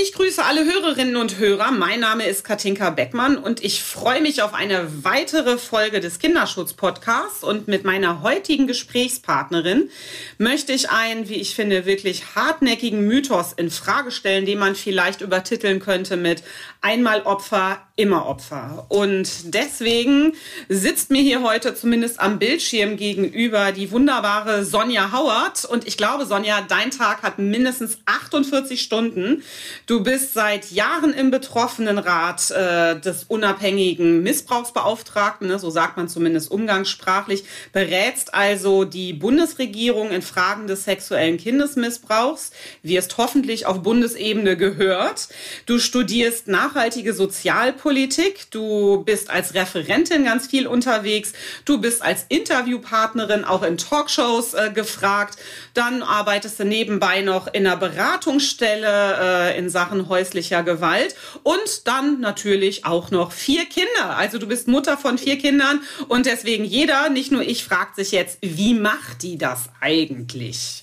Ich grüße alle Hörerinnen und Hörer. Mein Name ist Katinka Beckmann und ich freue mich auf eine weitere Folge des Kinderschutz-Podcasts. Und mit meiner heutigen Gesprächspartnerin möchte ich einen, wie ich finde, wirklich hartnäckigen Mythos in Frage stellen, den man vielleicht übertiteln könnte mit einmal Opfer, immer Opfer. Und deswegen sitzt mir hier heute zumindest am Bildschirm gegenüber die wunderbare Sonja Howard. Und ich glaube, Sonja, dein Tag hat mindestens 48 Stunden. Du bist seit Jahren im Betroffenenrat äh, des unabhängigen Missbrauchsbeauftragten, ne, so sagt man zumindest umgangssprachlich, berätst also die Bundesregierung in Fragen des sexuellen Kindesmissbrauchs, wirst hoffentlich auf Bundesebene gehört. Du studierst nachhaltige Sozialpolitik, du bist als Referentin ganz viel unterwegs, du bist als Interviewpartnerin auch in Talkshows äh, gefragt, dann arbeitest du nebenbei noch in einer Beratungsstelle äh, in Sachen häuslicher Gewalt und dann natürlich auch noch vier Kinder. Also du bist Mutter von vier Kindern und deswegen jeder, nicht nur ich, fragt sich jetzt, wie macht die das eigentlich?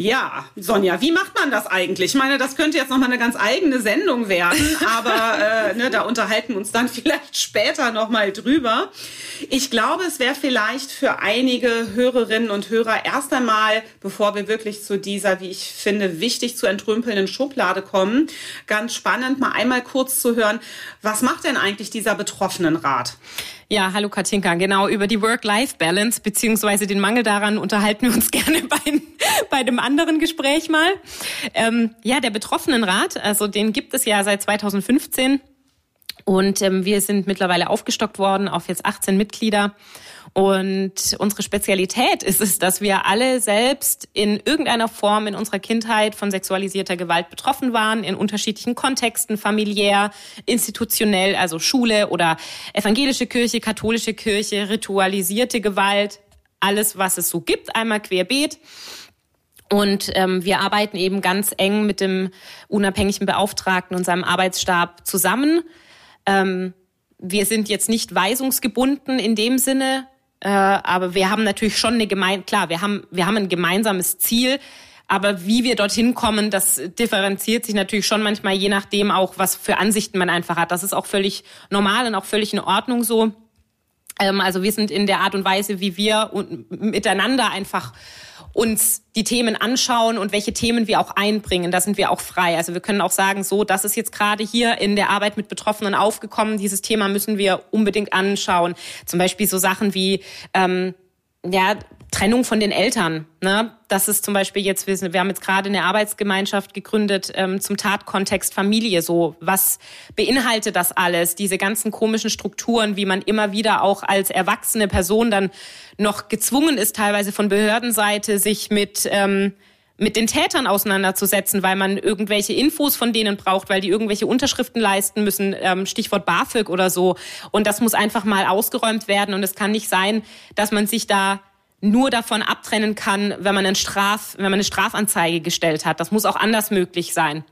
Ja, Sonja, wie macht man das eigentlich? Ich meine, das könnte jetzt nochmal eine ganz eigene Sendung werden, aber äh, ne, da unterhalten wir uns dann vielleicht später nochmal drüber. Ich glaube, es wäre vielleicht für einige Hörerinnen und Hörer erst einmal, bevor wir wirklich zu dieser, wie ich finde, wichtig zu entrümpelnden Schublade kommen, ganz spannend, mal einmal kurz zu hören, was macht denn eigentlich dieser Betroffenenrat? Ja, hallo Katinka. Genau, über die Work-Life-Balance beziehungsweise den Mangel daran unterhalten wir uns gerne bei, bei dem anderen Gespräch mal. Ähm, ja, der Betroffenenrat, also den gibt es ja seit 2015 und ähm, wir sind mittlerweile aufgestockt worden auf jetzt 18 Mitglieder. Und unsere Spezialität ist es, dass wir alle selbst in irgendeiner Form in unserer Kindheit von sexualisierter Gewalt betroffen waren, in unterschiedlichen Kontexten, familiär, institutionell, also Schule oder evangelische Kirche, katholische Kirche, ritualisierte Gewalt, alles, was es so gibt, einmal querbeet. Und ähm, wir arbeiten eben ganz eng mit dem unabhängigen Beauftragten und seinem Arbeitsstab zusammen. Ähm, wir sind jetzt nicht weisungsgebunden in dem Sinne, äh, aber wir haben natürlich schon eine gemein, klar, wir haben, wir haben ein gemeinsames Ziel. Aber wie wir dorthin kommen, das differenziert sich natürlich schon manchmal, je nachdem auch, was für Ansichten man einfach hat. Das ist auch völlig normal und auch völlig in Ordnung so. Ähm, also wir sind in der Art und Weise, wie wir miteinander einfach uns die Themen anschauen und welche Themen wir auch einbringen. Da sind wir auch frei. Also wir können auch sagen, so, das ist jetzt gerade hier in der Arbeit mit Betroffenen aufgekommen. Dieses Thema müssen wir unbedingt anschauen. Zum Beispiel so Sachen wie ähm, ja, Trennung von den Eltern. Ne? Das ist zum Beispiel jetzt, wir, haben jetzt gerade eine Arbeitsgemeinschaft gegründet ähm, zum Tatkontext Familie. So, was beinhaltet das alles? Diese ganzen komischen Strukturen, wie man immer wieder auch als erwachsene Person dann noch gezwungen ist, teilweise von Behördenseite, sich mit ähm, mit den Tätern auseinanderzusetzen, weil man irgendwelche Infos von denen braucht, weil die irgendwelche Unterschriften leisten müssen, ähm, Stichwort BAföG oder so. Und das muss einfach mal ausgeräumt werden. Und es kann nicht sein, dass man sich da nur davon abtrennen kann, wenn man, einen Straf, wenn man eine Strafanzeige gestellt hat. Das muss auch anders möglich sein.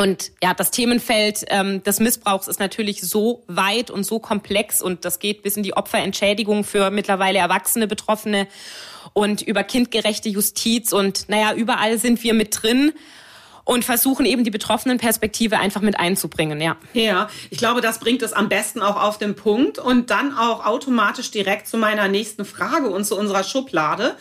Und ja, das Themenfeld ähm, des Missbrauchs ist natürlich so weit und so komplex und das geht bis in die Opferentschädigung für mittlerweile erwachsene Betroffene und über kindgerechte Justiz und naja, überall sind wir mit drin und versuchen eben die betroffenen Perspektive einfach mit einzubringen, ja. Ja, ich glaube, das bringt es am besten auch auf den Punkt und dann auch automatisch direkt zu meiner nächsten Frage und zu unserer Schublade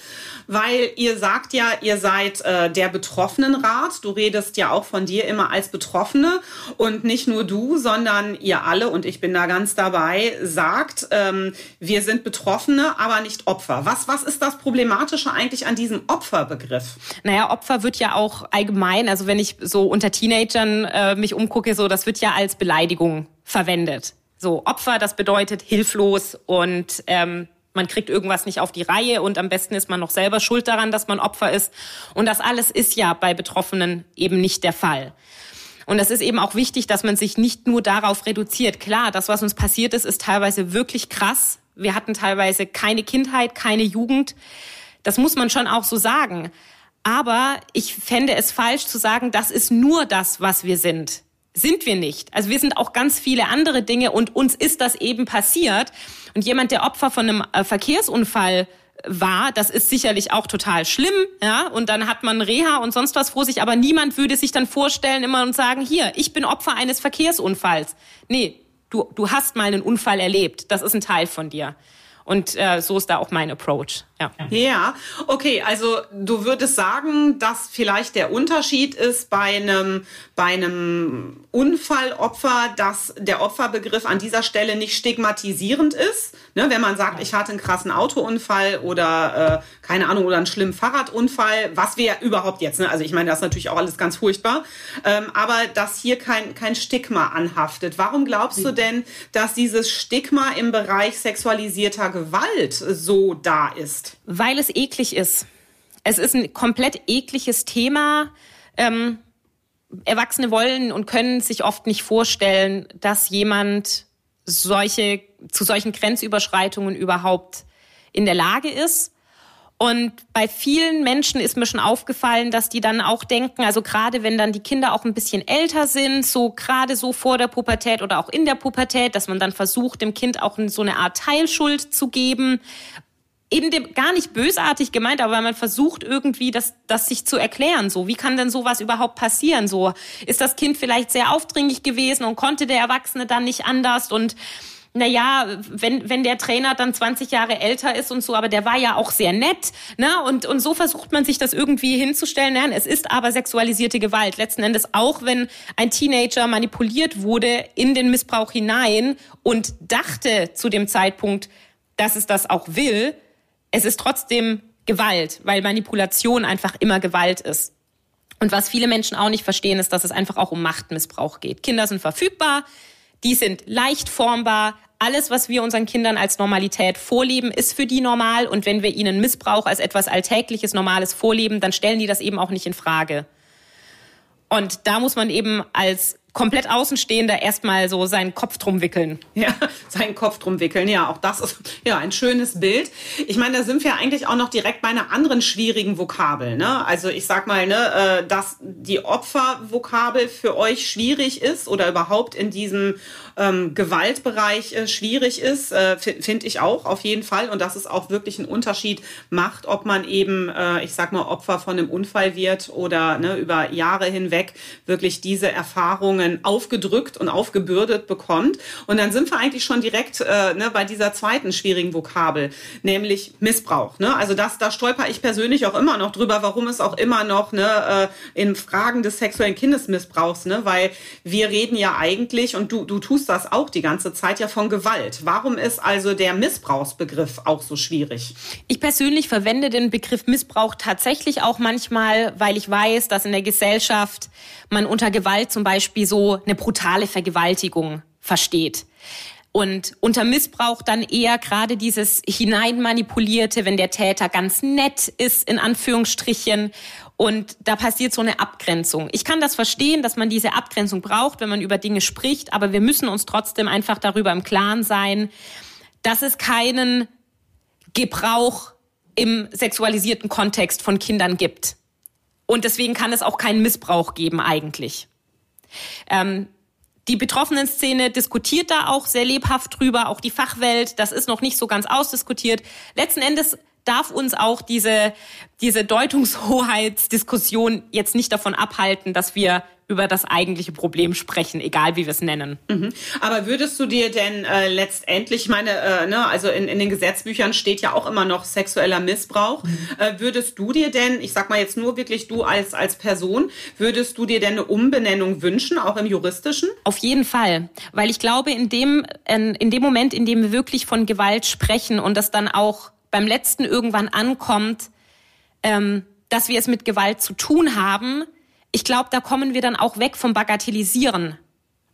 weil ihr sagt ja, ihr seid äh, der Betroffenenrat. Du redest ja auch von dir immer als Betroffene und nicht nur du, sondern ihr alle, und ich bin da ganz dabei, sagt, ähm, wir sind Betroffene, aber nicht Opfer. Was, was ist das Problematische eigentlich an diesem Opferbegriff? Naja, Opfer wird ja auch allgemein, also wenn ich so unter Teenagern äh, mich umgucke, so, das wird ja als Beleidigung verwendet. So, Opfer, das bedeutet hilflos und ähm, man kriegt irgendwas nicht auf die Reihe und am besten ist man noch selber schuld daran, dass man Opfer ist. Und das alles ist ja bei Betroffenen eben nicht der Fall. Und es ist eben auch wichtig, dass man sich nicht nur darauf reduziert. Klar, das, was uns passiert ist, ist teilweise wirklich krass. Wir hatten teilweise keine Kindheit, keine Jugend. Das muss man schon auch so sagen. Aber ich fände es falsch zu sagen, das ist nur das, was wir sind. Sind wir nicht. Also wir sind auch ganz viele andere Dinge und uns ist das eben passiert. Und jemand, der Opfer von einem äh, Verkehrsunfall war, das ist sicherlich auch total schlimm, ja, und dann hat man Reha und sonst was vor sich, aber niemand würde sich dann vorstellen immer und sagen, hier, ich bin Opfer eines Verkehrsunfalls. Nee, du, du hast mal einen Unfall erlebt, das ist ein Teil von dir. Und äh, so ist da auch mein Approach. Ja. ja, okay, also du würdest sagen, dass vielleicht der Unterschied ist bei einem, bei einem Unfallopfer, dass der Opferbegriff an dieser Stelle nicht stigmatisierend ist. Ne, wenn man sagt, ich hatte einen krassen Autounfall oder äh, keine Ahnung, oder einen schlimmen Fahrradunfall, was wir überhaupt jetzt, ne? also ich meine, das ist natürlich auch alles ganz furchtbar, ähm, aber dass hier kein, kein Stigma anhaftet. Warum glaubst du denn, dass dieses Stigma im Bereich sexualisierter Gewalt so da ist? Weil es eklig ist. Es ist ein komplett ekliges Thema. Ähm, Erwachsene wollen und können sich oft nicht vorstellen, dass jemand solche, zu solchen Grenzüberschreitungen überhaupt in der Lage ist. Und bei vielen Menschen ist mir schon aufgefallen, dass die dann auch denken, also gerade wenn dann die Kinder auch ein bisschen älter sind, so gerade so vor der Pubertät oder auch in der Pubertät, dass man dann versucht, dem Kind auch so eine Art Teilschuld zu geben, eben dem, gar nicht bösartig gemeint, aber man versucht irgendwie, das, das sich zu erklären. So, wie kann denn sowas überhaupt passieren? So, ist das Kind vielleicht sehr aufdringlich gewesen und konnte der Erwachsene dann nicht anders und na ja, wenn, wenn der Trainer dann 20 Jahre älter ist und so, aber der war ja auch sehr nett, ne? Und, und so versucht man sich das irgendwie hinzustellen. Nein, es ist aber sexualisierte Gewalt. Letzten Endes auch, wenn ein Teenager manipuliert wurde in den Missbrauch hinein und dachte zu dem Zeitpunkt, dass es das auch will, es ist trotzdem Gewalt, weil Manipulation einfach immer Gewalt ist. Und was viele Menschen auch nicht verstehen, ist, dass es einfach auch um Machtmissbrauch geht. Kinder sind verfügbar, die sind leicht formbar. Alles, was wir unseren Kindern als Normalität vorleben, ist für die normal. Und wenn wir ihnen Missbrauch als etwas Alltägliches, Normales vorleben, dann stellen die das eben auch nicht in Frage. Und da muss man eben als komplett Außenstehender erstmal so seinen Kopf drum wickeln. Ja, seinen Kopf drum wickeln. Ja, auch das ist ja ein schönes Bild. Ich meine, da sind wir eigentlich auch noch direkt bei einer anderen schwierigen Vokabel. Ne? Also ich sag mal, ne, äh, dass die Opfervokabel für euch schwierig ist oder überhaupt in diesem ähm, Gewaltbereich äh, schwierig ist, äh, finde ich auch auf jeden Fall. Und dass es auch wirklich einen Unterschied macht, ob man eben, äh, ich sag mal, Opfer von einem Unfall wird oder ne, über Jahre hinweg wirklich diese Erfahrungen aufgedrückt und aufgebürdet bekommt. Und dann sind wir eigentlich schon direkt äh, ne, bei dieser zweiten schwierigen Vokabel, nämlich Missbrauch. Ne? Also das, da stolper ich persönlich auch immer noch drüber, warum es auch immer noch ne, äh, in Fragen des sexuellen Kindesmissbrauchs, ne, weil wir reden ja eigentlich und du, du tust das auch die ganze Zeit ja von Gewalt. Warum ist also der Missbrauchsbegriff auch so schwierig? Ich persönlich verwende den Begriff Missbrauch tatsächlich auch manchmal, weil ich weiß, dass in der Gesellschaft man unter Gewalt zum Beispiel so eine brutale Vergewaltigung versteht. Und unter Missbrauch dann eher gerade dieses hineinmanipulierte, wenn der Täter ganz nett ist, in Anführungsstrichen, und da passiert so eine Abgrenzung. Ich kann das verstehen, dass man diese Abgrenzung braucht, wenn man über Dinge spricht, aber wir müssen uns trotzdem einfach darüber im Klaren sein, dass es keinen Gebrauch im sexualisierten Kontext von Kindern gibt. Und deswegen kann es auch keinen Missbrauch geben eigentlich. Ähm, die betroffenen Szene diskutiert da auch sehr lebhaft drüber, auch die Fachwelt, das ist noch nicht so ganz ausdiskutiert. Letzten Endes darf uns auch diese, diese Deutungshoheitsdiskussion jetzt nicht davon abhalten, dass wir über das eigentliche Problem sprechen, egal wie wir es nennen. Mhm. Aber würdest du dir denn äh, letztendlich, ich meine, äh, ne, also in, in den Gesetzbüchern steht ja auch immer noch sexueller Missbrauch. Mhm. Äh, würdest du dir denn, ich sag mal jetzt nur wirklich du als, als Person, würdest du dir denn eine Umbenennung wünschen, auch im juristischen? Auf jeden Fall, weil ich glaube, in dem, in dem Moment, in dem wir wirklich von Gewalt sprechen und das dann auch beim letzten irgendwann ankommt, ähm, dass wir es mit Gewalt zu tun haben, ich glaube, da kommen wir dann auch weg vom Bagatellisieren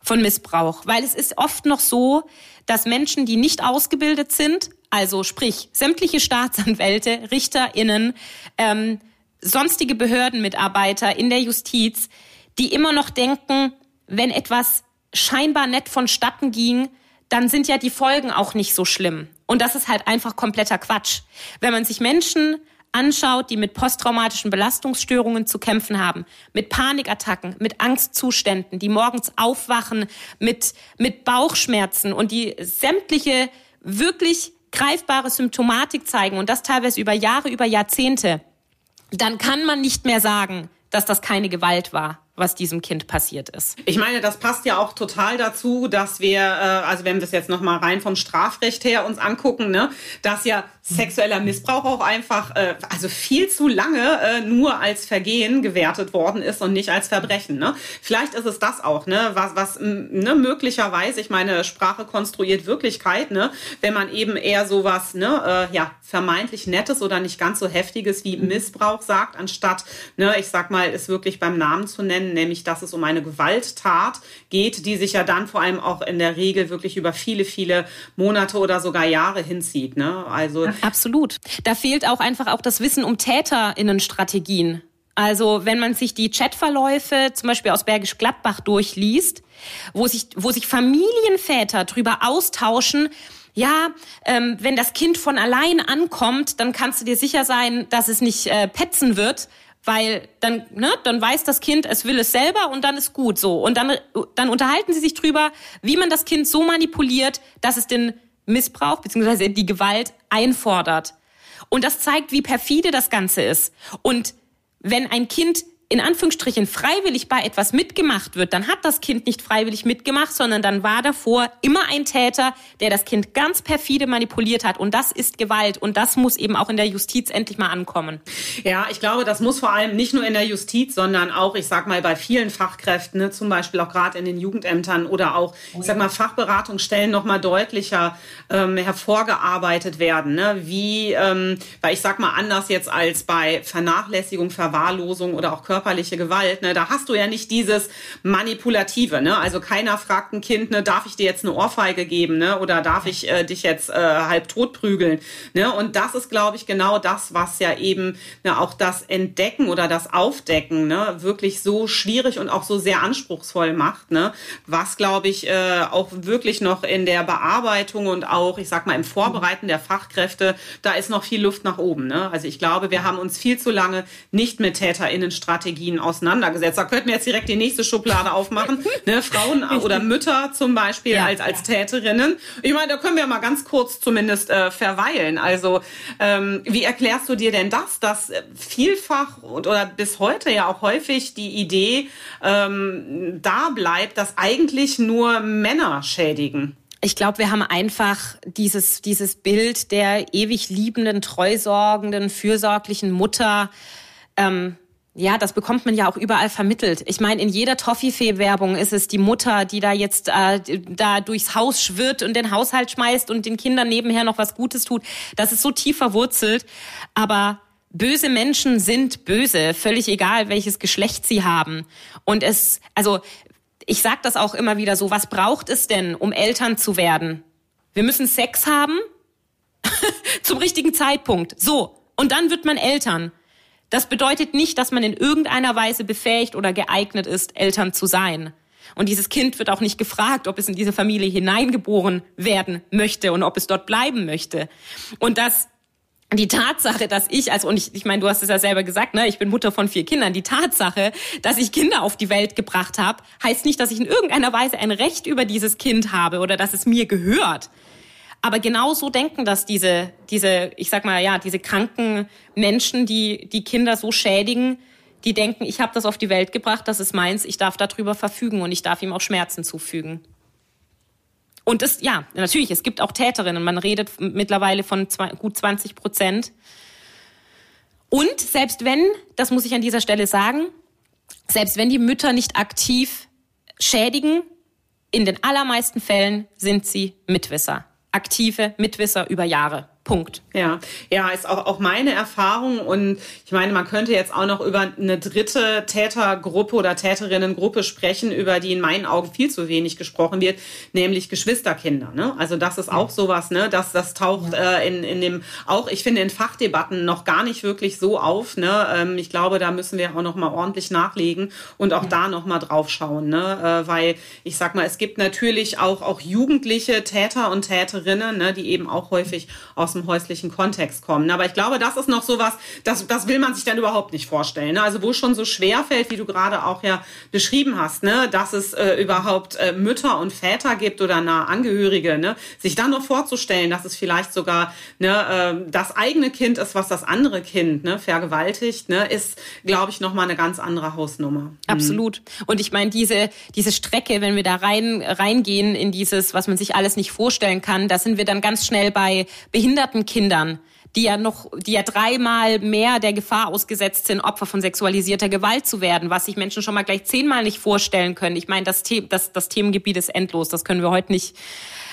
von Missbrauch, weil es ist oft noch so, dass Menschen, die nicht ausgebildet sind, also sprich sämtliche Staatsanwälte, Richterinnen, ähm, sonstige Behördenmitarbeiter in der Justiz, die immer noch denken, wenn etwas scheinbar nett vonstatten ging, dann sind ja die Folgen auch nicht so schlimm. Und das ist halt einfach kompletter Quatsch. Wenn man sich Menschen anschaut, die mit posttraumatischen Belastungsstörungen zu kämpfen haben, mit Panikattacken, mit Angstzuständen, die morgens aufwachen, mit, mit Bauchschmerzen und die sämtliche wirklich greifbare Symptomatik zeigen und das teilweise über Jahre, über Jahrzehnte, dann kann man nicht mehr sagen, dass das keine Gewalt war was diesem Kind passiert ist. Ich meine, das passt ja auch total dazu, dass wir, äh, also wenn wir es jetzt nochmal rein vom Strafrecht her uns angucken, ne, dass ja sexueller Missbrauch auch einfach, äh, also viel zu lange äh, nur als Vergehen gewertet worden ist und nicht als Verbrechen. Ne? Vielleicht ist es das auch, ne, was, was ne, möglicherweise, ich meine, Sprache konstruiert Wirklichkeit, ne, wenn man eben eher sowas, ne, ja, vermeintlich Nettes oder nicht ganz so Heftiges wie Missbrauch sagt, anstatt, ne, ich sag mal, es wirklich beim Namen zu nennen, nämlich, dass es um eine Gewalttat geht, die sich ja dann vor allem auch in der Regel wirklich über viele, viele Monate oder sogar Jahre hinzieht. Ne? Also Absolut. Da fehlt auch einfach auch das Wissen um TäterInnenstrategien. Also wenn man sich die Chatverläufe zum Beispiel aus Bergisch Gladbach durchliest, wo sich, wo sich Familienväter drüber austauschen, ja, ähm, wenn das Kind von allein ankommt, dann kannst du dir sicher sein, dass es nicht äh, petzen wird, weil dann, ne, dann weiß das Kind, es will es selber und dann ist gut so. Und dann, dann unterhalten sie sich drüber, wie man das Kind so manipuliert, dass es den Missbrauch bzw. die Gewalt einfordert. Und das zeigt, wie perfide das Ganze ist. Und wenn ein Kind in Anführungsstrichen freiwillig bei etwas mitgemacht wird, dann hat das Kind nicht freiwillig mitgemacht, sondern dann war davor immer ein Täter, der das Kind ganz perfide manipuliert hat. Und das ist Gewalt. Und das muss eben auch in der Justiz endlich mal ankommen. Ja, ich glaube, das muss vor allem nicht nur in der Justiz, sondern auch, ich sag mal, bei vielen Fachkräften, ne, zum Beispiel auch gerade in den Jugendämtern oder auch, ich sag mal, Fachberatungsstellen noch mal deutlicher ähm, hervorgearbeitet werden. Ne? Wie, ähm, weil ich sag mal, anders jetzt als bei Vernachlässigung, Verwahrlosung oder auch Körper körperliche Gewalt, ne, da hast du ja nicht dieses Manipulative, ne? Also keiner fragt ein Kind, ne, darf ich dir jetzt eine Ohrfeige geben, ne? Oder darf ich äh, dich jetzt äh, halb tot prügeln? Ne? Und das ist, glaube ich, genau das, was ja eben ne, auch das Entdecken oder das Aufdecken ne, wirklich so schwierig und auch so sehr anspruchsvoll macht, ne? Was, glaube ich, äh, auch wirklich noch in der Bearbeitung und auch, ich sag mal, im Vorbereiten der Fachkräfte, da ist noch viel Luft nach oben. Ne? Also ich glaube, wir haben uns viel zu lange nicht mit TäterInnenstrategien Strategien auseinandergesetzt. Da könnten wir jetzt direkt die nächste Schublade aufmachen. ne, Frauen oder Mütter zum Beispiel ja, als, als ja. Täterinnen. Ich meine, da können wir mal ganz kurz zumindest äh, verweilen. Also ähm, wie erklärst du dir denn das, dass vielfach oder bis heute ja auch häufig die Idee ähm, da bleibt, dass eigentlich nur Männer schädigen? Ich glaube, wir haben einfach dieses, dieses Bild der ewig liebenden, treusorgenden, fürsorglichen Mutter ähm, ja, das bekommt man ja auch überall vermittelt. Ich meine, in jeder Toffifee-Werbung ist es die Mutter, die da jetzt äh, da durchs Haus schwirrt und den Haushalt schmeißt und den Kindern nebenher noch was Gutes tut. Das ist so tief verwurzelt. Aber böse Menschen sind böse, völlig egal, welches Geschlecht sie haben. Und es, also ich sag das auch immer wieder so, was braucht es denn, um Eltern zu werden? Wir müssen Sex haben zum richtigen Zeitpunkt. So. Und dann wird man Eltern. Das bedeutet nicht, dass man in irgendeiner Weise befähigt oder geeignet ist, Eltern zu sein. Und dieses Kind wird auch nicht gefragt, ob es in diese Familie hineingeboren werden möchte und ob es dort bleiben möchte. Und das die Tatsache, dass ich, also und ich, ich meine, du hast es ja selber gesagt, ne, ich bin Mutter von vier Kindern. Die Tatsache, dass ich Kinder auf die Welt gebracht habe, heißt nicht, dass ich in irgendeiner Weise ein Recht über dieses Kind habe oder dass es mir gehört. Aber genau so denken das diese, diese, ich sag mal, ja, diese kranken Menschen, die die Kinder so schädigen, die denken, ich habe das auf die Welt gebracht, das ist meins, ich darf darüber verfügen und ich darf ihm auch Schmerzen zufügen. Und es, ja, natürlich, es gibt auch Täterinnen. Man redet mittlerweile von zwei, gut 20 Prozent. Und selbst wenn, das muss ich an dieser Stelle sagen, selbst wenn die Mütter nicht aktiv schädigen, in den allermeisten Fällen sind sie Mitwisser aktive Mitwisser über Jahre. Punkt. Ja, ja, ist auch, auch meine Erfahrung. Und ich meine, man könnte jetzt auch noch über eine dritte Tätergruppe oder Täterinnengruppe sprechen, über die in meinen Augen viel zu wenig gesprochen wird, nämlich Geschwisterkinder. Ne? Also das ist auch sowas, ne? Das, das taucht äh, in, in dem, auch ich finde, in Fachdebatten noch gar nicht wirklich so auf. Ne? Ähm, ich glaube, da müssen wir auch noch mal ordentlich nachlegen und auch ja. da noch mal drauf schauen. Ne? Äh, weil ich sag mal, es gibt natürlich auch, auch jugendliche Täter und Täterinnen, ne, die eben auch häufig aus dem häuslichen Kontext kommen. Aber ich glaube, das ist noch sowas, das, das will man sich dann überhaupt nicht vorstellen. Ne? Also wo schon so schwer fällt, wie du gerade auch ja beschrieben hast, ne? dass es äh, überhaupt äh, Mütter und Väter gibt oder nahe Angehörige, ne? sich dann noch vorzustellen, dass es vielleicht sogar ne, äh, das eigene Kind ist, was das andere Kind ne, vergewaltigt, ne, ist, glaube ich, nochmal eine ganz andere Hausnummer. Mhm. Absolut. Und ich meine, diese, diese Strecke, wenn wir da rein, reingehen in dieses, was man sich alles nicht vorstellen kann, da sind wir dann ganz schnell bei behinderten Kindern die ja noch, die ja dreimal mehr der Gefahr ausgesetzt sind, Opfer von sexualisierter Gewalt zu werden, was sich Menschen schon mal gleich zehnmal nicht vorstellen können. Ich meine, das, The das, das Themengebiet ist endlos, das können wir heute nicht.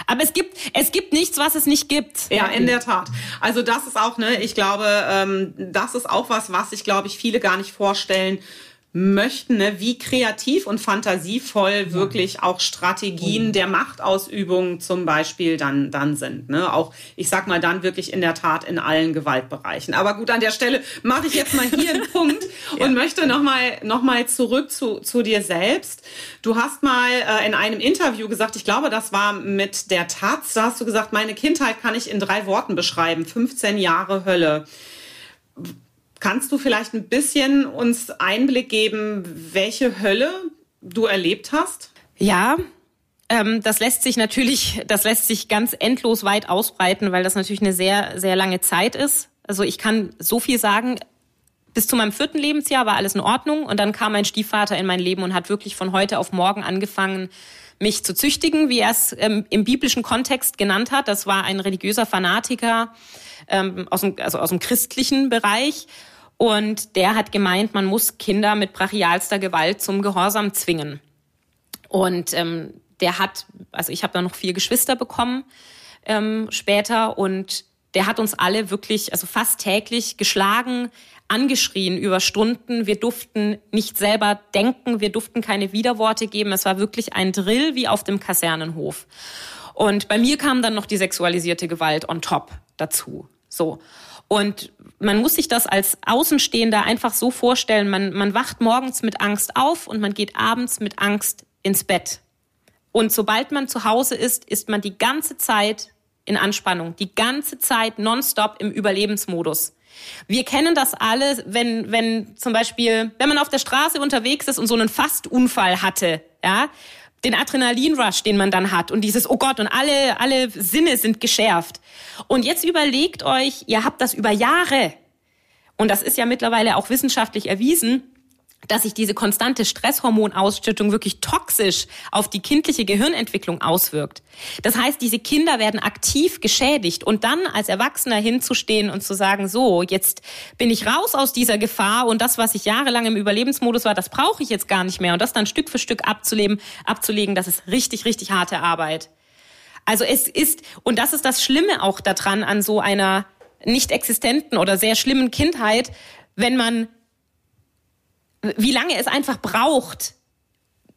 Aber es gibt, es gibt nichts, was es nicht gibt. Ja, in der Tat. Also das ist auch, ne, ich glaube, ähm, das ist auch was, was sich, glaube ich, viele gar nicht vorstellen möchten, ne, wie kreativ und fantasievoll ja. wirklich auch Strategien mhm. der Machtausübung zum Beispiel dann, dann sind. Ne? Auch, ich sag mal, dann wirklich in der Tat in allen Gewaltbereichen. Aber gut, an der Stelle mache ich jetzt mal hier einen Punkt ja. und möchte nochmal noch mal zurück zu, zu dir selbst. Du hast mal äh, in einem Interview gesagt, ich glaube, das war mit der Taz, da hast du gesagt, meine Kindheit kann ich in drei Worten beschreiben. 15 Jahre Hölle Kannst du vielleicht ein bisschen uns Einblick geben, welche Hölle du erlebt hast? Ja, ähm, das lässt sich natürlich, das lässt sich ganz endlos weit ausbreiten, weil das natürlich eine sehr, sehr lange Zeit ist. Also ich kann so viel sagen. Bis zu meinem vierten Lebensjahr war alles in Ordnung und dann kam mein Stiefvater in mein Leben und hat wirklich von heute auf morgen angefangen, mich zu züchtigen, wie er es ähm, im biblischen Kontext genannt hat. Das war ein religiöser Fanatiker ähm, aus, dem, also aus dem christlichen Bereich und der hat gemeint, man muss Kinder mit brachialster Gewalt zum Gehorsam zwingen. Und ähm, der hat, also ich habe da noch vier Geschwister bekommen ähm, später und der hat uns alle wirklich, also fast täglich geschlagen, angeschrien über Stunden. Wir durften nicht selber denken, wir durften keine Widerworte geben. Es war wirklich ein Drill wie auf dem Kasernenhof. Und bei mir kam dann noch die sexualisierte Gewalt on top dazu. So. Und man muss sich das als Außenstehender einfach so vorstellen, man, man wacht morgens mit Angst auf und man geht abends mit Angst ins Bett. Und sobald man zu Hause ist, ist man die ganze Zeit in Anspannung, die ganze Zeit nonstop im Überlebensmodus. Wir kennen das alle, wenn, wenn zum Beispiel, wenn man auf der Straße unterwegs ist und so einen Fastunfall hatte, ja, den Adrenalinrush, den man dann hat und dieses, oh Gott, und alle, alle Sinne sind geschärft. Und jetzt überlegt euch, ihr habt das über Jahre, und das ist ja mittlerweile auch wissenschaftlich erwiesen, dass sich diese konstante Stresshormonausschüttung wirklich toxisch auf die kindliche Gehirnentwicklung auswirkt. Das heißt, diese Kinder werden aktiv geschädigt und dann als Erwachsener hinzustehen und zu sagen, so, jetzt bin ich raus aus dieser Gefahr und das, was ich jahrelang im Überlebensmodus war, das brauche ich jetzt gar nicht mehr und das dann Stück für Stück abzuleben, abzulegen, das ist richtig, richtig harte Arbeit. Also es ist, und das ist das Schlimme auch daran an so einer nicht existenten oder sehr schlimmen Kindheit, wenn man wie lange es einfach braucht,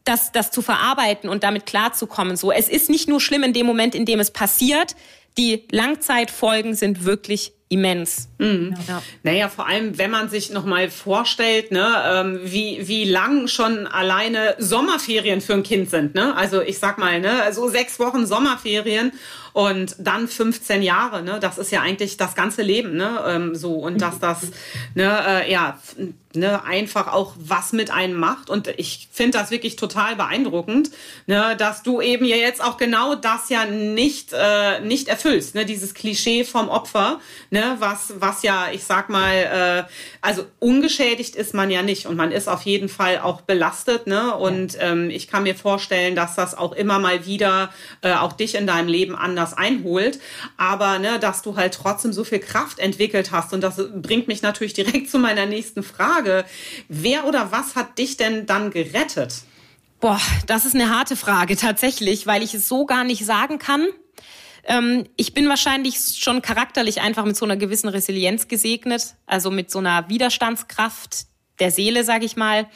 das, das zu verarbeiten und damit klarzukommen. So, es ist nicht nur schlimm in dem Moment, in dem es passiert. Die Langzeitfolgen sind wirklich immens. Mhm. Ja. Naja, vor allem, wenn man sich nochmal vorstellt, ne, ähm, wie, wie lang schon alleine Sommerferien für ein Kind sind. Ne? Also ich sag mal, ne, also sechs Wochen Sommerferien und dann 15 Jahre, ne? Das ist ja eigentlich das ganze Leben, ne? Ähm, so und dass das, ne, äh, ja, ne, einfach auch was mit einem macht. Und ich finde das wirklich total beeindruckend, ne, dass du eben ja jetzt auch genau das ja nicht, äh, nicht erfüllst, ne, dieses Klischee vom Opfer, ne, was, was ja, ich sag mal, äh, also ungeschädigt ist man ja nicht und man ist auf jeden Fall auch belastet, ne, und ähm, ich kann mir vorstellen, dass das auch immer mal wieder äh, auch dich in deinem Leben anders einholt, aber ne, dass du halt trotzdem so viel Kraft entwickelt hast und das bringt mich natürlich direkt zu meiner nächsten Frage. Wer oder was hat dich denn dann gerettet? Boah, das ist eine harte Frage tatsächlich, weil ich es so gar nicht sagen kann. Ähm, ich bin wahrscheinlich schon charakterlich einfach mit so einer gewissen Resilienz gesegnet, also mit so einer Widerstandskraft der Seele, sag ich mal.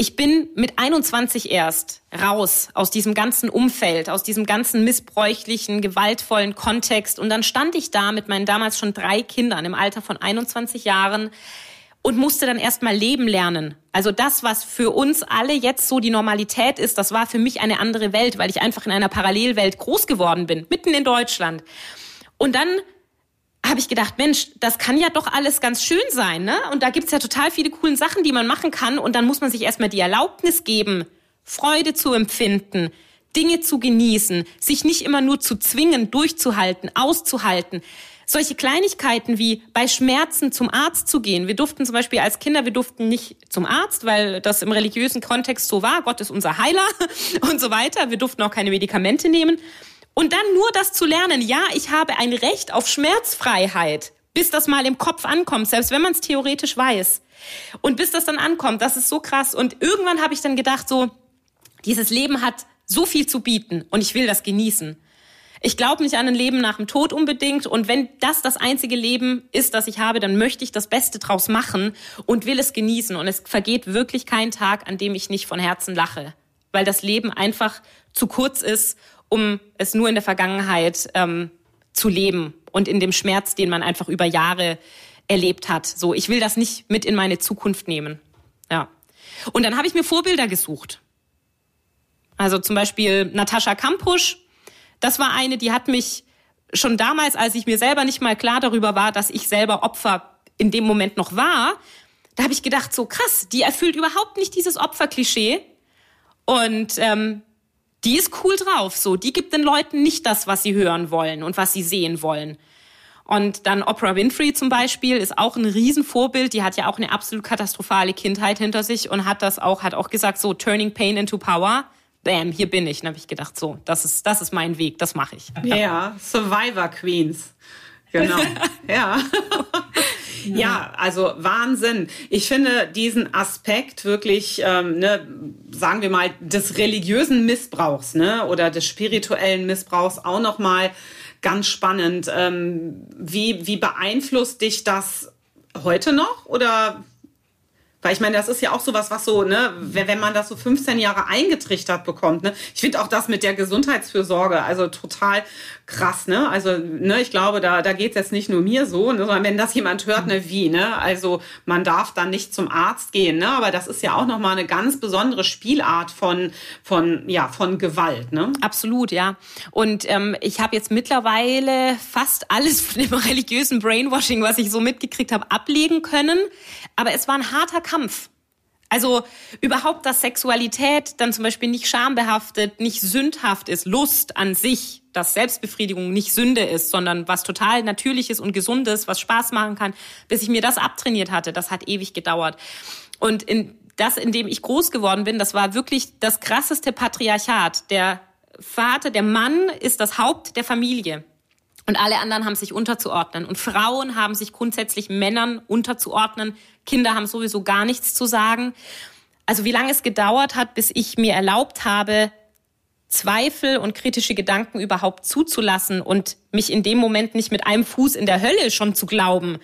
Ich bin mit 21 erst raus aus diesem ganzen Umfeld, aus diesem ganzen missbräuchlichen, gewaltvollen Kontext. Und dann stand ich da mit meinen damals schon drei Kindern im Alter von 21 Jahren und musste dann erstmal leben lernen. Also das, was für uns alle jetzt so die Normalität ist, das war für mich eine andere Welt, weil ich einfach in einer Parallelwelt groß geworden bin, mitten in Deutschland. Und dann habe ich gedacht, Mensch, das kann ja doch alles ganz schön sein, ne? Und da gibt's ja total viele coole Sachen, die man machen kann. Und dann muss man sich erstmal die Erlaubnis geben, Freude zu empfinden, Dinge zu genießen, sich nicht immer nur zu zwingen, durchzuhalten, auszuhalten. Solche Kleinigkeiten wie bei Schmerzen zum Arzt zu gehen. Wir durften zum Beispiel als Kinder, wir durften nicht zum Arzt, weil das im religiösen Kontext so war. Gott ist unser Heiler und so weiter. Wir durften auch keine Medikamente nehmen. Und dann nur das zu lernen, ja, ich habe ein Recht auf Schmerzfreiheit, bis das mal im Kopf ankommt, selbst wenn man es theoretisch weiß. Und bis das dann ankommt, das ist so krass. Und irgendwann habe ich dann gedacht, so, dieses Leben hat so viel zu bieten und ich will das genießen. Ich glaube nicht an ein Leben nach dem Tod unbedingt. Und wenn das das einzige Leben ist, das ich habe, dann möchte ich das Beste draus machen und will es genießen. Und es vergeht wirklich kein Tag, an dem ich nicht von Herzen lache. Weil das Leben einfach zu kurz ist, um es nur in der Vergangenheit ähm, zu leben und in dem Schmerz, den man einfach über Jahre erlebt hat. So, ich will das nicht mit in meine Zukunft nehmen. Ja. Und dann habe ich mir Vorbilder gesucht. Also zum Beispiel Natascha Kampusch. Das war eine, die hat mich schon damals, als ich mir selber nicht mal klar darüber war, dass ich selber Opfer in dem Moment noch war, da habe ich gedacht, so krass, die erfüllt überhaupt nicht dieses Opferklischee. Und ähm, die ist cool drauf, so. Die gibt den Leuten nicht das, was sie hören wollen und was sie sehen wollen. Und dann Oprah Winfrey zum Beispiel ist auch ein Riesenvorbild. Die hat ja auch eine absolut katastrophale Kindheit hinter sich und hat das auch, hat auch gesagt, so turning pain into power bam, hier bin ich. Dann habe ich gedacht, so, das ist, das ist mein Weg, das mache ich. Ja, Survivor Queens. Genau. ja. Ja, also Wahnsinn. Ich finde diesen Aspekt wirklich, ähm, ne, sagen wir mal, des religiösen Missbrauchs ne, oder des spirituellen Missbrauchs auch noch mal ganz spannend. Ähm, wie, wie beeinflusst dich das heute noch oder weil ich meine, das ist ja auch sowas, was so, ne, wenn, wenn man das so 15 Jahre eingetrichtert bekommt, ne. Ich finde auch das mit der Gesundheitsfürsorge, also total krass, ne? Also, ne, ich glaube, da, da geht's jetzt nicht nur mir so, ne, sondern wenn das jemand hört, ne, wie, ne? Also man darf dann nicht zum Arzt gehen, ne? Aber das ist ja auch nochmal eine ganz besondere Spielart von, von, ja, von Gewalt, ne? Absolut, ja. Und ähm, ich habe jetzt mittlerweile fast alles von dem religiösen Brainwashing, was ich so mitgekriegt habe, ablegen können. Aber es war ein harter Kampf. Also überhaupt, dass Sexualität dann zum Beispiel nicht schambehaftet, nicht sündhaft ist, Lust an sich, dass Selbstbefriedigung nicht Sünde ist, sondern was total Natürliches und Gesundes, was Spaß machen kann, bis ich mir das abtrainiert hatte, das hat ewig gedauert. Und in das, in dem ich groß geworden bin, das war wirklich das krasseste Patriarchat. Der Vater, der Mann ist das Haupt der Familie. Und alle anderen haben sich unterzuordnen. Und Frauen haben sich grundsätzlich Männern unterzuordnen. Kinder haben sowieso gar nichts zu sagen. Also wie lange es gedauert hat, bis ich mir erlaubt habe, Zweifel und kritische Gedanken überhaupt zuzulassen und mich in dem Moment nicht mit einem Fuß in der Hölle schon zu glauben,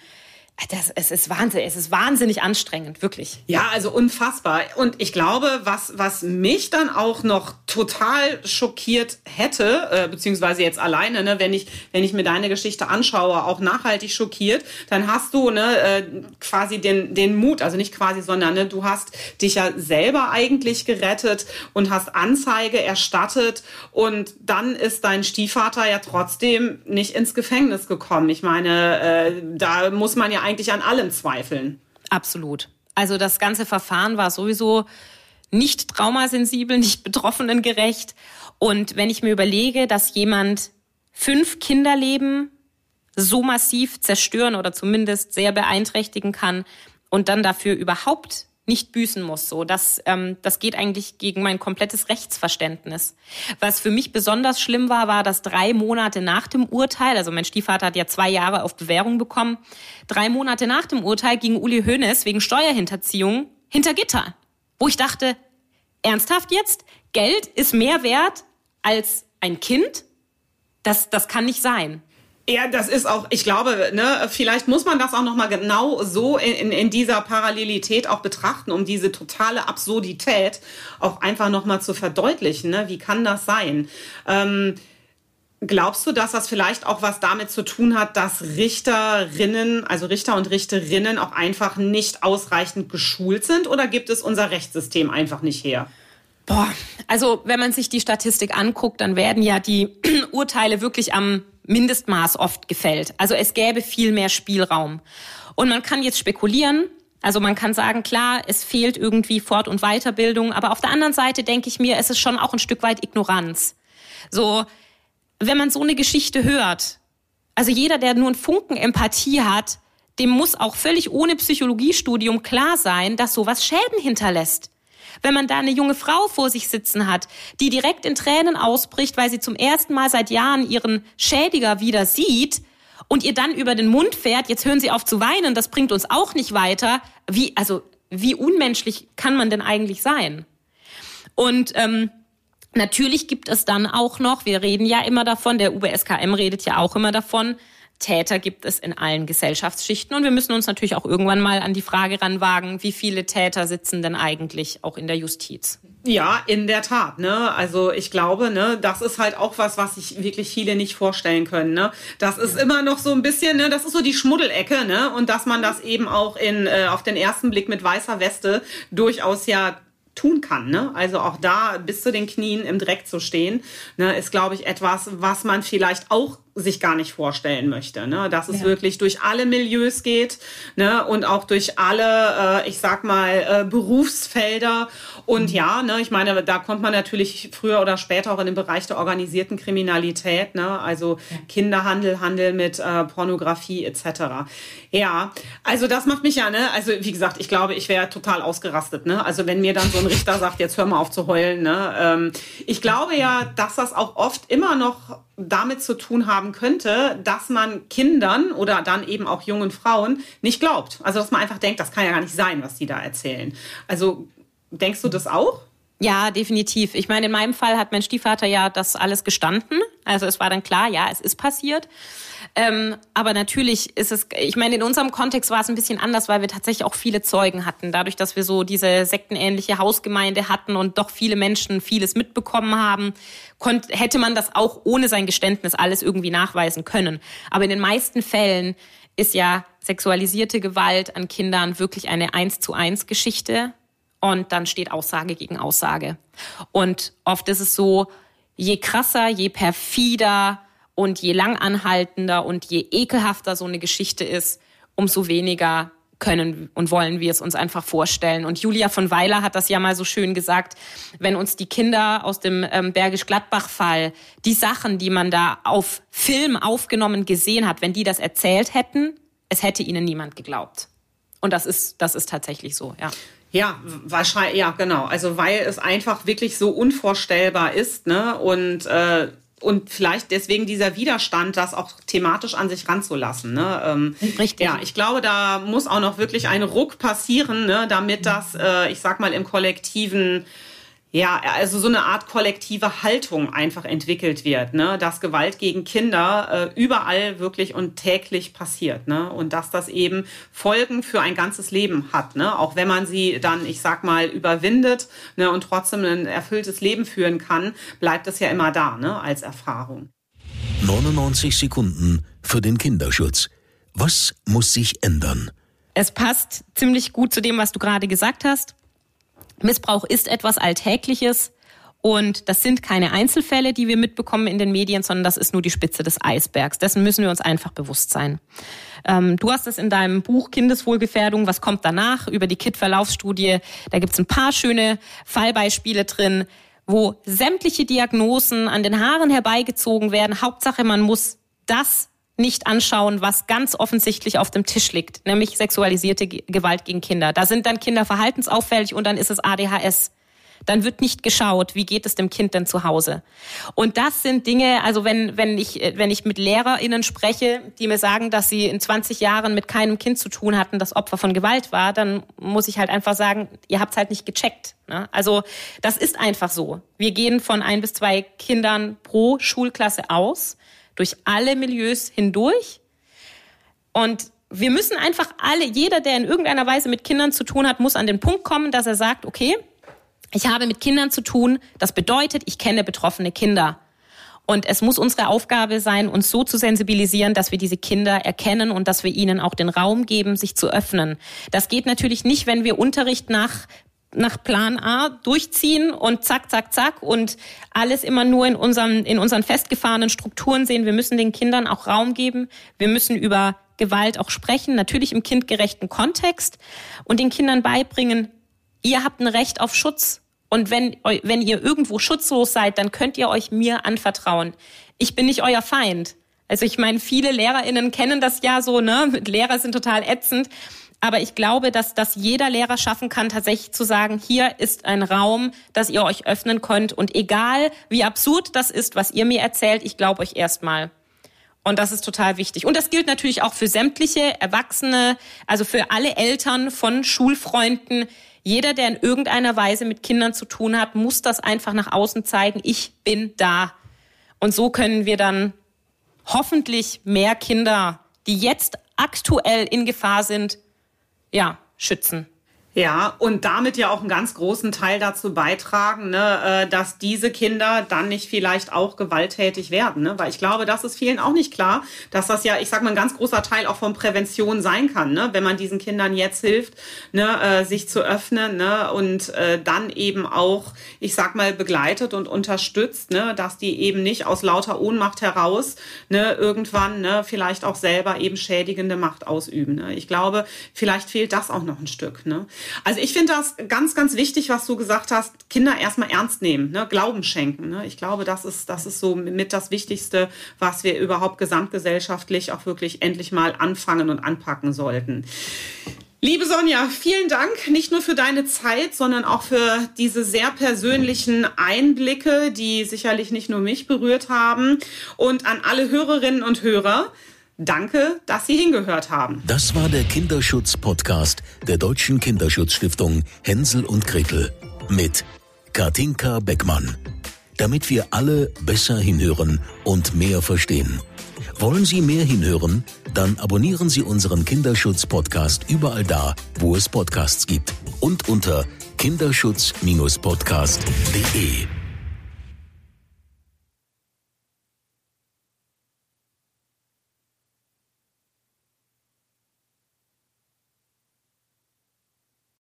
das, es ist Wahnsinn, es ist wahnsinnig anstrengend, wirklich. Ja, also unfassbar. Und ich glaube, was, was mich dann auch noch total schockiert hätte, äh, beziehungsweise jetzt alleine, ne, wenn ich, wenn ich mir deine Geschichte anschaue, auch nachhaltig schockiert, dann hast du ne, äh, quasi den, den Mut, also nicht quasi, sondern ne, du hast dich ja selber eigentlich gerettet und hast Anzeige erstattet und dann ist dein Stiefvater ja trotzdem nicht ins Gefängnis gekommen. Ich meine, äh, da muss man ja eigentlich an allem zweifeln. Absolut. Also das ganze Verfahren war sowieso nicht traumasensibel, nicht betroffenengerecht. Und wenn ich mir überlege, dass jemand fünf Kinderleben so massiv zerstören oder zumindest sehr beeinträchtigen kann und dann dafür überhaupt nicht büßen muss. So, das, ähm, das geht eigentlich gegen mein komplettes Rechtsverständnis. Was für mich besonders schlimm war, war, dass drei Monate nach dem Urteil, also mein Stiefvater hat ja zwei Jahre auf Bewährung bekommen, drei Monate nach dem Urteil ging Uli Hoeneß wegen Steuerhinterziehung hinter Gitter. Wo ich dachte, ernsthaft jetzt? Geld ist mehr wert als ein Kind? Das, das kann nicht sein. Ja, das ist auch, ich glaube, ne, vielleicht muss man das auch nochmal genau so in, in dieser Parallelität auch betrachten, um diese totale Absurdität auch einfach nochmal zu verdeutlichen. Ne? Wie kann das sein? Ähm, glaubst du, dass das vielleicht auch was damit zu tun hat, dass Richterinnen, also Richter und Richterinnen auch einfach nicht ausreichend geschult sind oder gibt es unser Rechtssystem einfach nicht her? Boah, also wenn man sich die Statistik anguckt, dann werden ja die Urteile wirklich am Mindestmaß oft gefällt. Also es gäbe viel mehr Spielraum. Und man kann jetzt spekulieren, also man kann sagen, klar, es fehlt irgendwie Fort- und Weiterbildung, aber auf der anderen Seite denke ich mir, es ist schon auch ein Stück weit Ignoranz. So, wenn man so eine Geschichte hört, also jeder, der nur einen Funken Empathie hat, dem muss auch völlig ohne Psychologiestudium klar sein, dass sowas Schäden hinterlässt. Wenn man da eine junge Frau vor sich sitzen hat, die direkt in Tränen ausbricht, weil sie zum ersten Mal seit Jahren ihren Schädiger wieder sieht und ihr dann über den Mund fährt, jetzt hören Sie auf zu weinen, das bringt uns auch nicht weiter. Wie, also, wie unmenschlich kann man denn eigentlich sein? Und ähm, natürlich gibt es dann auch noch, wir reden ja immer davon, der UBSKM redet ja auch immer davon, Täter gibt es in allen Gesellschaftsschichten und wir müssen uns natürlich auch irgendwann mal an die Frage ranwagen, wie viele Täter sitzen denn eigentlich auch in der Justiz? Ja, in der Tat. Ne? Also ich glaube, ne, das ist halt auch was, was sich wirklich viele nicht vorstellen können. Ne? Das ist immer noch so ein bisschen, ne, das ist so die Schmuddelecke, ne? Und dass man das eben auch in äh, auf den ersten Blick mit weißer Weste durchaus ja tun kann. Ne? Also auch da bis zu den Knien im Dreck zu stehen, ne, ist, glaube ich, etwas, was man vielleicht auch sich gar nicht vorstellen möchte. Ne? Dass es ja. wirklich durch alle Milieus geht ne? und auch durch alle, äh, ich sag mal, äh, Berufsfelder. Und mhm. ja, ne, ich meine, da kommt man natürlich früher oder später auch in den Bereich der organisierten Kriminalität, ne? also ja. Kinderhandel, Handel mit äh, Pornografie etc. Ja, also das macht mich ja, ne, also wie gesagt, ich glaube, ich wäre total ausgerastet. Ne? Also wenn mir dann so ein Richter sagt, jetzt hör mal auf zu heulen. Ne? Ähm, ich glaube ja, dass das auch oft immer noch damit zu tun haben könnte, dass man Kindern oder dann eben auch jungen Frauen nicht glaubt. Also dass man einfach denkt, das kann ja gar nicht sein, was die da erzählen. Also denkst du das auch? Ja, definitiv. Ich meine, in meinem Fall hat mein Stiefvater ja das alles gestanden. Also es war dann klar, ja, es ist passiert. Ähm, aber natürlich ist es, ich meine, in unserem Kontext war es ein bisschen anders, weil wir tatsächlich auch viele Zeugen hatten. Dadurch, dass wir so diese sektenähnliche Hausgemeinde hatten und doch viele Menschen vieles mitbekommen haben, konnte, hätte man das auch ohne sein Geständnis alles irgendwie nachweisen können. Aber in den meisten Fällen ist ja sexualisierte Gewalt an Kindern wirklich eine eins zu eins Geschichte. Und dann steht Aussage gegen Aussage. Und oft ist es so, je krasser, je perfider, und je langanhaltender und je ekelhafter so eine Geschichte ist, umso weniger können und wollen wir es uns einfach vorstellen. Und Julia von Weiler hat das ja mal so schön gesagt, wenn uns die Kinder aus dem ähm, Bergisch Gladbach-Fall die Sachen, die man da auf Film aufgenommen gesehen hat, wenn die das erzählt hätten, es hätte ihnen niemand geglaubt. Und das ist, das ist tatsächlich so, ja. Ja, wahrscheinlich, ja, genau. Also weil es einfach wirklich so unvorstellbar ist, ne? Und äh, und vielleicht deswegen dieser Widerstand, das auch thematisch an sich ranzulassen. Ne? Ähm, Richtig. Ja, ich glaube, da muss auch noch wirklich ein Ruck passieren, ne, damit das, äh, ich sag mal, im kollektiven ja, also so eine Art kollektive Haltung einfach entwickelt wird, ne? dass Gewalt gegen Kinder äh, überall wirklich und täglich passiert, ne? Und dass das eben Folgen für ein ganzes Leben hat, ne? Auch wenn man sie dann, ich sag mal, überwindet, ne? Und trotzdem ein erfülltes Leben führen kann, bleibt es ja immer da, ne? Als Erfahrung. 99 Sekunden für den Kinderschutz. Was muss sich ändern? Es passt ziemlich gut zu dem, was du gerade gesagt hast. Missbrauch ist etwas Alltägliches. Und das sind keine Einzelfälle, die wir mitbekommen in den Medien, sondern das ist nur die Spitze des Eisbergs. Dessen müssen wir uns einfach bewusst sein. Ähm, du hast es in deinem Buch Kindeswohlgefährdung, was kommt danach, über die KIT-Verlaufsstudie. Da gibt's ein paar schöne Fallbeispiele drin, wo sämtliche Diagnosen an den Haaren herbeigezogen werden. Hauptsache, man muss das nicht anschauen, was ganz offensichtlich auf dem Tisch liegt, nämlich sexualisierte Gewalt gegen Kinder. Da sind dann Kinder verhaltensauffällig und dann ist es ADHS. Dann wird nicht geschaut, wie geht es dem Kind denn zu Hause. Und das sind Dinge, also wenn, wenn, ich, wenn ich mit LehrerInnen spreche, die mir sagen, dass sie in 20 Jahren mit keinem Kind zu tun hatten, das Opfer von Gewalt war, dann muss ich halt einfach sagen, ihr habt es halt nicht gecheckt. Ne? Also das ist einfach so. Wir gehen von ein bis zwei Kindern pro Schulklasse aus durch alle Milieus hindurch. Und wir müssen einfach alle, jeder, der in irgendeiner Weise mit Kindern zu tun hat, muss an den Punkt kommen, dass er sagt, okay, ich habe mit Kindern zu tun. Das bedeutet, ich kenne betroffene Kinder. Und es muss unsere Aufgabe sein, uns so zu sensibilisieren, dass wir diese Kinder erkennen und dass wir ihnen auch den Raum geben, sich zu öffnen. Das geht natürlich nicht, wenn wir Unterricht nach nach Plan A durchziehen und zack, zack, zack und alles immer nur in unseren, in unseren festgefahrenen Strukturen sehen. Wir müssen den Kindern auch Raum geben. Wir müssen über Gewalt auch sprechen, natürlich im kindgerechten Kontext und den Kindern beibringen, ihr habt ein Recht auf Schutz. Und wenn, wenn ihr irgendwo schutzlos seid, dann könnt ihr euch mir anvertrauen. Ich bin nicht euer Feind. Also ich meine, viele LehrerInnen kennen das ja so, ne? Lehrer sind total ätzend. Aber ich glaube, dass das jeder Lehrer schaffen kann, tatsächlich zu sagen, hier ist ein Raum, dass ihr euch öffnen könnt. Und egal, wie absurd das ist, was ihr mir erzählt, ich glaube euch erstmal. Und das ist total wichtig. Und das gilt natürlich auch für sämtliche Erwachsene, also für alle Eltern von Schulfreunden. Jeder, der in irgendeiner Weise mit Kindern zu tun hat, muss das einfach nach außen zeigen. Ich bin da. Und so können wir dann hoffentlich mehr Kinder, die jetzt aktuell in Gefahr sind, ja, schützen. Ja, und damit ja auch einen ganz großen Teil dazu beitragen, ne, äh, dass diese Kinder dann nicht vielleicht auch gewalttätig werden. Ne? Weil ich glaube, das ist vielen auch nicht klar, dass das ja, ich sag mal, ein ganz großer Teil auch von Prävention sein kann, ne? wenn man diesen Kindern jetzt hilft, ne, äh, sich zu öffnen ne? und äh, dann eben auch, ich sag mal, begleitet und unterstützt, ne? dass die eben nicht aus lauter Ohnmacht heraus ne, irgendwann ne, vielleicht auch selber eben schädigende Macht ausüben. Ne? Ich glaube, vielleicht fehlt das auch noch ein Stück. Ne? Also ich finde das ganz, ganz wichtig, was du gesagt hast, Kinder erstmal ernst nehmen, ne? Glauben schenken. Ne? Ich glaube, das ist, das ist so mit das Wichtigste, was wir überhaupt gesamtgesellschaftlich auch wirklich endlich mal anfangen und anpacken sollten. Liebe Sonja, vielen Dank nicht nur für deine Zeit, sondern auch für diese sehr persönlichen Einblicke, die sicherlich nicht nur mich berührt haben. Und an alle Hörerinnen und Hörer, Danke, dass Sie hingehört haben. Das war der Kinderschutz-Podcast der Deutschen Kinderschutzstiftung Hänsel und Gretel mit Katinka Beckmann. Damit wir alle besser hinhören und mehr verstehen. Wollen Sie mehr hinhören? Dann abonnieren Sie unseren Kinderschutz-Podcast überall da, wo es Podcasts gibt und unter kinderschutz-podcast.de.